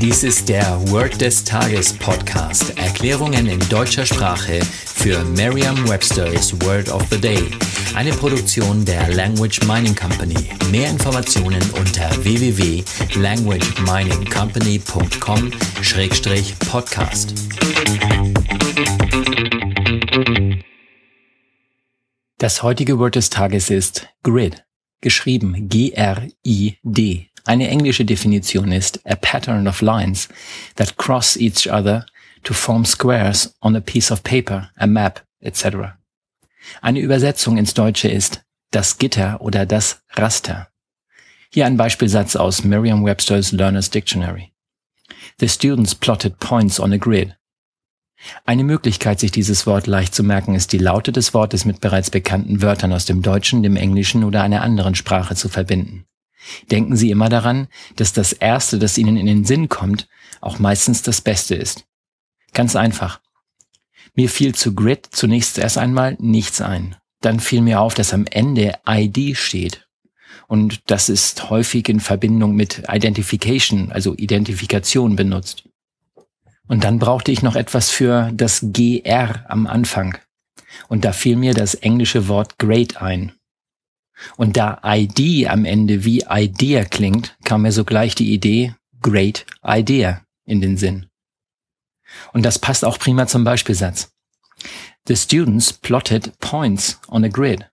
Dies ist der Word des Tages Podcast. Erklärungen in deutscher Sprache für Merriam-Webster's Word of the Day. Eine Produktion der Language Mining Company. Mehr Informationen unter www.languageminingcompany.com-podcast. Das heutige Word des Tages ist Grid, geschrieben G-R-I-D. Eine englische Definition ist a pattern of lines that cross each other to form squares on a piece of paper, a map, etc. Eine Übersetzung ins Deutsche ist das Gitter oder das Raster. Hier ein Beispielsatz aus Merriam-Webster's Learner's Dictionary. The students plotted points on a grid. Eine Möglichkeit, sich dieses Wort leicht zu merken, ist die Laute des Wortes mit bereits bekannten Wörtern aus dem Deutschen, dem Englischen oder einer anderen Sprache zu verbinden. Denken Sie immer daran, dass das Erste, das Ihnen in den Sinn kommt, auch meistens das Beste ist. Ganz einfach. Mir fiel zu Grid zunächst erst einmal nichts ein. Dann fiel mir auf, dass am Ende ID steht. Und das ist häufig in Verbindung mit Identification, also Identifikation benutzt. Und dann brauchte ich noch etwas für das GR am Anfang. Und da fiel mir das englische Wort Great ein. Und da ID am Ende wie Idea klingt, kam mir sogleich die Idee Great Idea in den Sinn. Und das passt auch prima zum Beispielsatz. The students plotted points on a grid.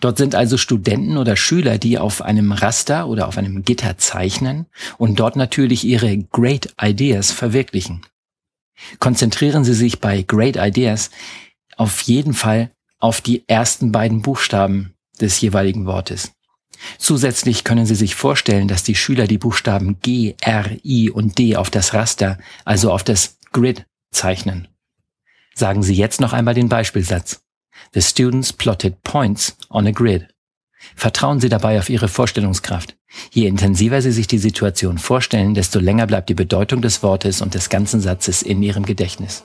Dort sind also Studenten oder Schüler, die auf einem Raster oder auf einem Gitter zeichnen und dort natürlich ihre Great Ideas verwirklichen. Konzentrieren Sie sich bei Great Ideas auf jeden Fall auf die ersten beiden Buchstaben des jeweiligen Wortes. Zusätzlich können Sie sich vorstellen, dass die Schüler die Buchstaben G, R, I und D auf das Raster, also auf das Grid zeichnen. Sagen Sie jetzt noch einmal den Beispielsatz. The students plotted points on a grid. Vertrauen Sie dabei auf Ihre Vorstellungskraft. Je intensiver Sie sich die Situation vorstellen, desto länger bleibt die Bedeutung des Wortes und des ganzen Satzes in Ihrem Gedächtnis.